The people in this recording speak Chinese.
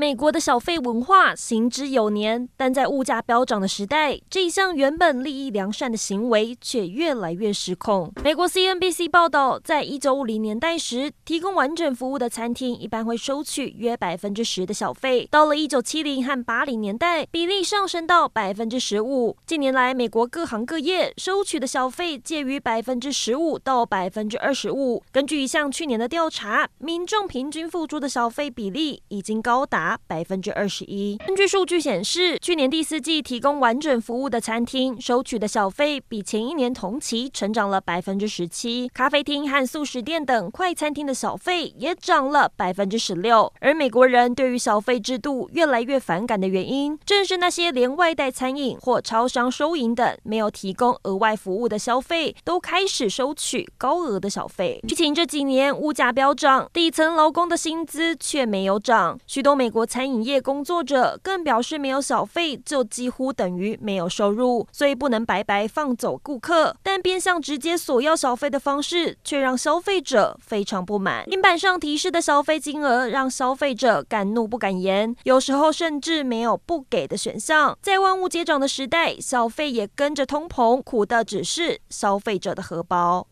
美国的小费文化行之有年，但在物价飙涨的时代，这一项原本利益良善的行为却越来越失控。美国 CNBC 报道，在一九五零年代时，提供完整服务的餐厅一般会收取约百分之十的小费。到了一九七零和八零年代，比例上升到百分之十五。近年来，美国各行各业收取的小费介于百分之十五到百分之二十五。根据一项去年的调查，民众平均付出的小费比例已经高达。百分之二十一。根据数据显示，去年第四季提供完整服务的餐厅收取的小费比前一年同期成长了百分之十七。咖啡厅和速食店等快餐厅的小费也涨了百分之十六。而美国人对于小费制度越来越反感的原因，正是那些连外带餐饮或超商收银等没有提供额外服务的消费，都开始收取高额的小费。疫情这几年物价飙涨，底层劳工的薪资却没有涨，许多美国。餐饮业工作者更表示，没有小费就几乎等于没有收入，所以不能白白放走顾客。但变相直接索要小费的方式，却让消费者非常不满。银板上提示的消费金额，让消费者敢怒不敢言，有时候甚至没有不给的选项。在万物皆涨的时代，小费也跟着通膨，苦的只是消费者的荷包。